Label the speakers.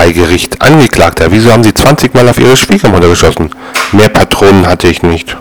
Speaker 1: Bei Gericht. Angeklagter, wieso haben Sie 20 Mal auf Ihre Schwiegermutter geschossen? Mehr Patronen hatte ich nicht.